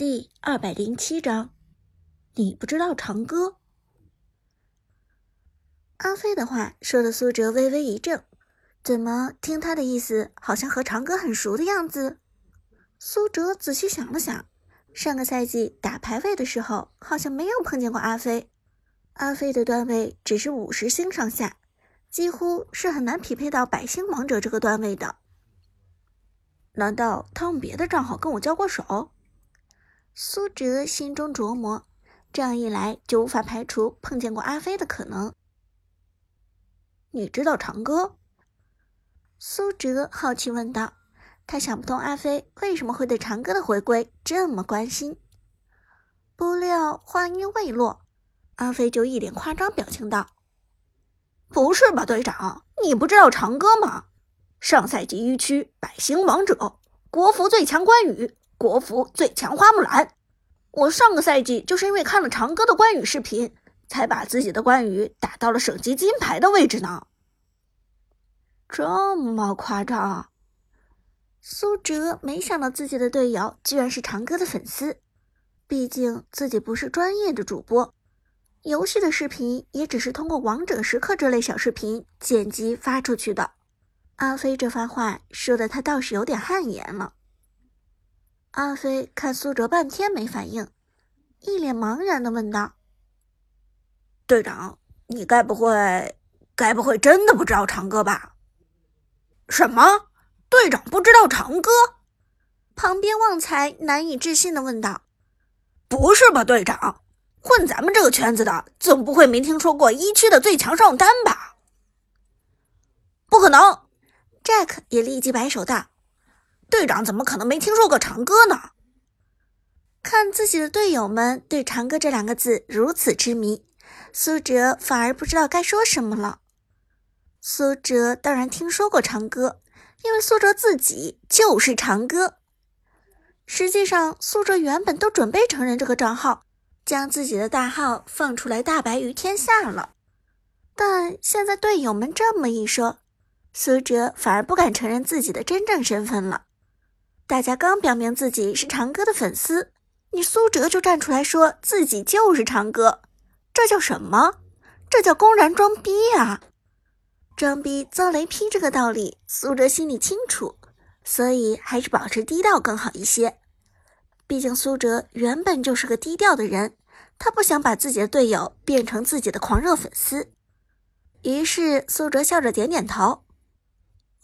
第二百零七章，你不知道长歌。阿飞的话说的苏哲微微一怔，怎么听他的意思，好像和长歌很熟的样子？苏哲仔细想了想，上个赛季打排位的时候，好像没有碰见过阿飞。阿飞的段位只是五十星上下，几乎是很难匹配到百星王者这个段位的。难道他用别的账号跟我交过手？苏哲心中琢磨，这样一来就无法排除碰见过阿飞的可能。你知道长歌？苏哲好奇问道。他想不通阿飞为什么会对长歌的回归这么关心。不料话音未落，阿飞就一脸夸张表情道：“不是吧，队长，你不知道长歌吗？上赛季一区百星王者，国服最强关羽。”国服最强花木兰，我上个赛季就是因为看了长歌的关羽视频，才把自己的关羽打到了省级金牌的位置呢。这么夸张？苏哲没想到自己的队友居然是长歌的粉丝，毕竟自己不是专业的主播，游戏的视频也只是通过王者时刻这类小视频剪辑发出去的。阿飞这番话说的他倒是有点汗颜了。阿飞看苏哲半天没反应，一脸茫然的问道：“队长，你该不会，该不会真的不知道长歌吧？”“什么？队长不知道长歌？”旁边旺财难以置信的问道：“不是吧，队长？混咱们这个圈子的，总不会没听说过一区的最强上单吧？”“不可能！”Jack 也立即摆手道。队长怎么可能没听说过长歌呢？看自己的队友们对“长歌”这两个字如此痴迷，苏哲反而不知道该说什么了。苏哲当然听说过长歌，因为苏哲自己就是长歌。实际上，苏哲原本都准备承认这个账号，将自己的大号放出来大白于天下了。但现在队友们这么一说，苏哲反而不敢承认自己的真正身份了。大家刚表明自己是长歌的粉丝，你苏哲就站出来说自己就是长歌，这叫什么？这叫公然装逼啊！装逼遭雷劈这个道理，苏哲心里清楚，所以还是保持低调更好一些。毕竟苏哲原本就是个低调的人，他不想把自己的队友变成自己的狂热粉丝。于是苏哲笑着点点头：“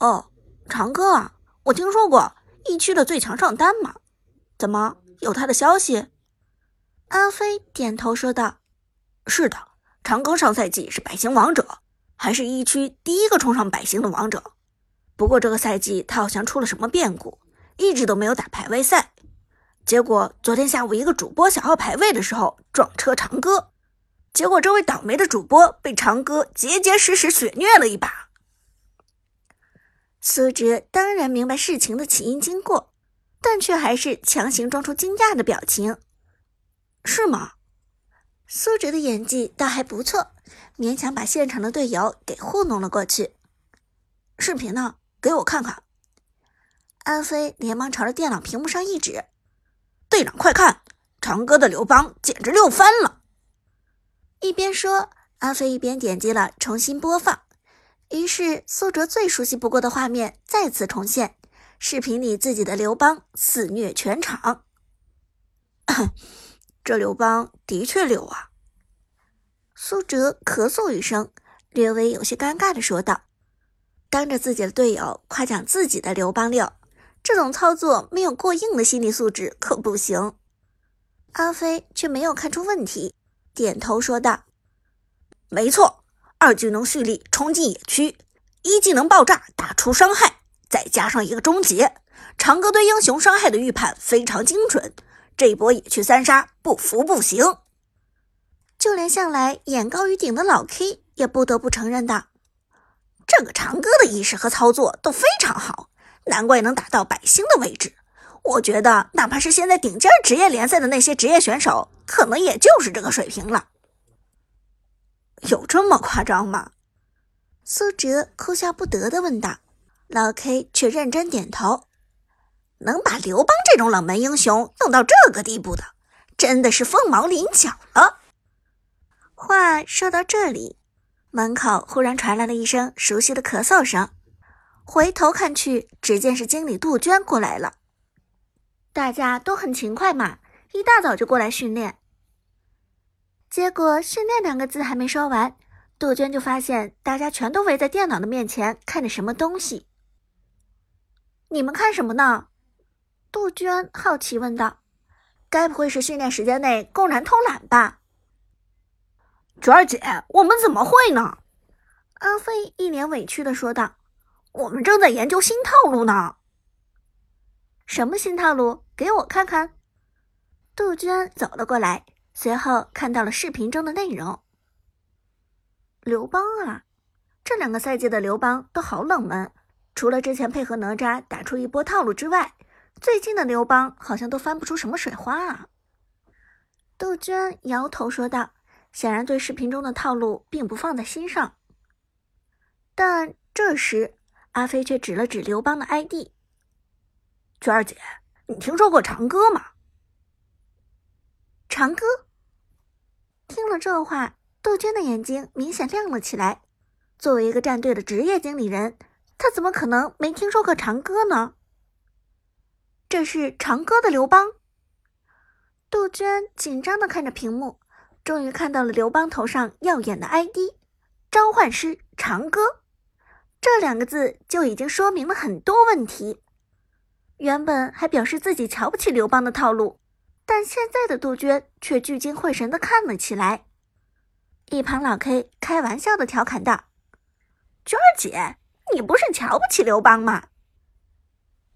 哦，长歌啊，我听说过。”一区的最强上单吗？怎么有他的消息？阿飞点头说道：“是的，长庚上赛季是百星王者，还是一区第一个冲上百星的王者。不过这个赛季他好像出了什么变故，一直都没有打排位赛。结果昨天下午一个主播想要排位的时候撞车长歌，结果这位倒霉的主播被长歌结结实实血虐了一把。”苏哲当然明白事情的起因经过，但却还是强行装出惊讶的表情。是吗？苏哲的演技倒还不错，勉强把现场的队友给糊弄了过去。视频呢？给我看看。安飞连忙朝着电脑屏幕上一指：“队长，快看，长歌的刘邦简直六翻了！”一边说，阿飞一边点击了重新播放。于是，苏哲最熟悉不过的画面再次重现，视频里自己的刘邦肆虐全场。这刘邦的确溜啊！苏哲咳嗽一声，略微有些尴尬的说道：“当着自己的队友夸奖自己的刘邦溜，这种操作没有过硬的心理素质可不行。”阿飞却没有看出问题，点头说道：“没错。”二技能蓄力冲进野区，一技能爆炸打出伤害，再加上一个终结，长歌对英雄伤害的预判非常精准。这一波野区三杀不服不行。就连向来眼高于顶的老 K 也不得不承认的：“这个长歌的意识和操作都非常好，难怪能打到百星的位置。我觉得，哪怕是现在顶尖职业联赛的那些职业选手，可能也就是这个水平了。”有这么夸张吗？苏哲哭笑不得的问道。老 K 却认真点头。能把刘邦这种冷门英雄弄到这个地步的，真的是凤毛麟角了。话说到这里，门口忽然传来了一声熟悉的咳嗽声。回头看去，只见是经理杜鹃过来了。大家都很勤快嘛，一大早就过来训练。结果“训练”两个字还没说完，杜鹃就发现大家全都围在电脑的面前看着什么东西。你们看什么呢？杜鹃好奇问道：“该不会是训练时间内公然偷懒吧？”娟儿姐，我们怎么会呢？阿飞一脸委屈的说道：“我们正在研究新套路呢。”什么新套路？给我看看。杜鹃走了过来，随后看到了视频中的内容。刘邦啊，这两个赛季的刘邦都好冷门，除了之前配合哪吒打出一波套路之外。最近的刘邦好像都翻不出什么水花啊！杜鹃摇头说道，显然对视频中的套路并不放在心上。但这时，阿飞却指了指刘邦的 ID：“ 娟儿姐，你听说过长歌吗？”长歌听了这话，杜鹃的眼睛明显亮了起来。作为一个战队的职业经理人，他怎么可能没听说过长歌呢？这是长歌的刘邦。杜鹃紧张的看着屏幕，终于看到了刘邦头上耀眼的 ID“ 召唤师长歌”，这两个字就已经说明了很多问题。原本还表示自己瞧不起刘邦的套路，但现在的杜鹃却聚精会神的看了起来。一旁老 K 开玩笑的调侃道：“娟儿姐，你不是瞧不起刘邦吗？”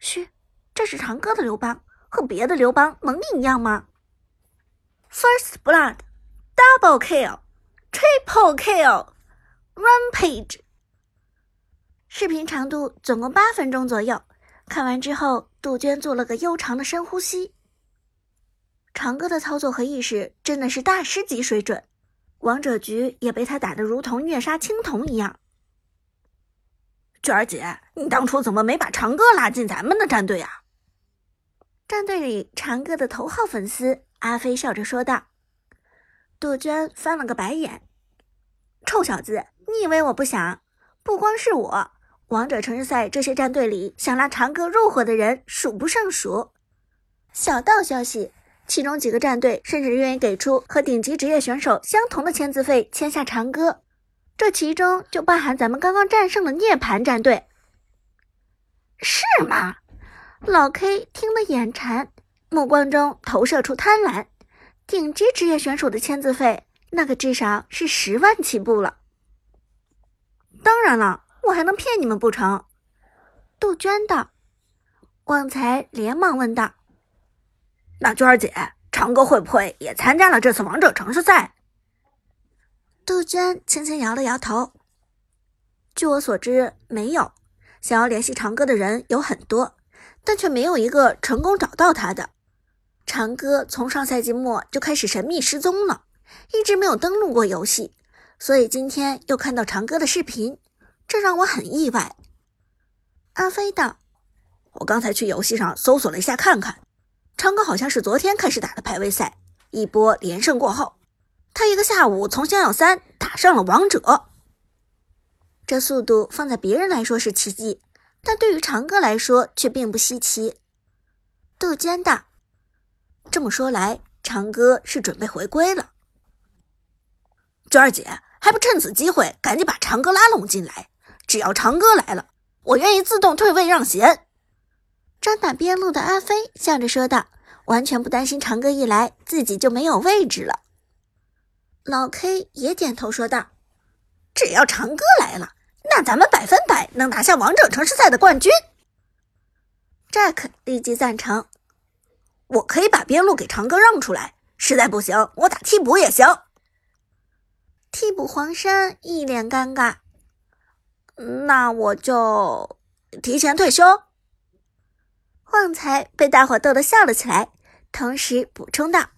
嘘。这是长歌的刘邦，和别的刘邦能一样吗？First blood, double kill, triple kill, rampage。视频长度总共八分钟左右。看完之后，杜鹃做了个悠长的深呼吸。长歌的操作和意识真的是大师级水准，王者局也被他打得如同虐杀青铜一样。娟儿姐，你当初怎么没把长歌拉进咱们的战队啊？战队里长歌的头号粉丝阿飞笑着说道：“杜鹃翻了个白眼，臭小子，你以为我不想？不光是我，王者城市赛这些战队里想拉长歌入伙的人数不胜数。小道消息，其中几个战队甚至愿意给出和顶级职业选手相同的签字费签下长歌，这其中就包含咱们刚刚战胜的涅槃战队，是吗？”老 K 听得眼馋，目光中投射出贪婪。顶级职业选手的签字费，那可至少是十万起步了。当然了，我还能骗你们不成？杜鹃道。旺财连忙问道：“那娟儿姐，长歌会不会也参加了这次王者城市赛？”杜鹃轻轻摇了摇头。据我所知，没有。想要联系长歌的人有很多。但却没有一个成功找到他的长歌，从上赛季末就开始神秘失踪了，一直没有登录过游戏，所以今天又看到长歌的视频，这让我很意外。阿飞道：“我刚才去游戏上搜索了一下，看看长歌好像是昨天开始打的排位赛，一波连胜过后，他一个下午从星耀三打上了王者，这速度放在别人来说是奇迹。”但对于长歌来说却并不稀奇。杜鹃道：“这么说来，长歌是准备回归了。娟儿姐，还不趁此机会赶紧把长歌拉拢进来？只要长歌来了，我愿意自动退位让贤。”专打边路的阿飞笑着说道，完全不担心长歌一来自己就没有位置了。老 K 也点头说道：“只要长歌来了。”那咱们百分百能拿下王者城市赛的冠军。Jack 立即赞成，我可以把边路给长歌让出来，实在不行我打替补也行。替补黄山一脸尴尬，那我就提前退休。旺财被大伙逗得笑了起来，同时补充道：“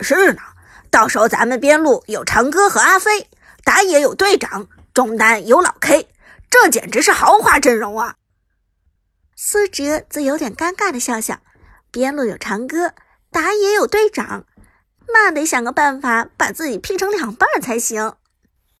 是呢，到时候咱们边路有长歌和阿飞，打野有队长。”中单有老 K，这简直是豪华阵容啊！苏哲则有点尴尬的笑笑，边路有长歌，打野有队长，那得想个办法把自己劈成两半才行。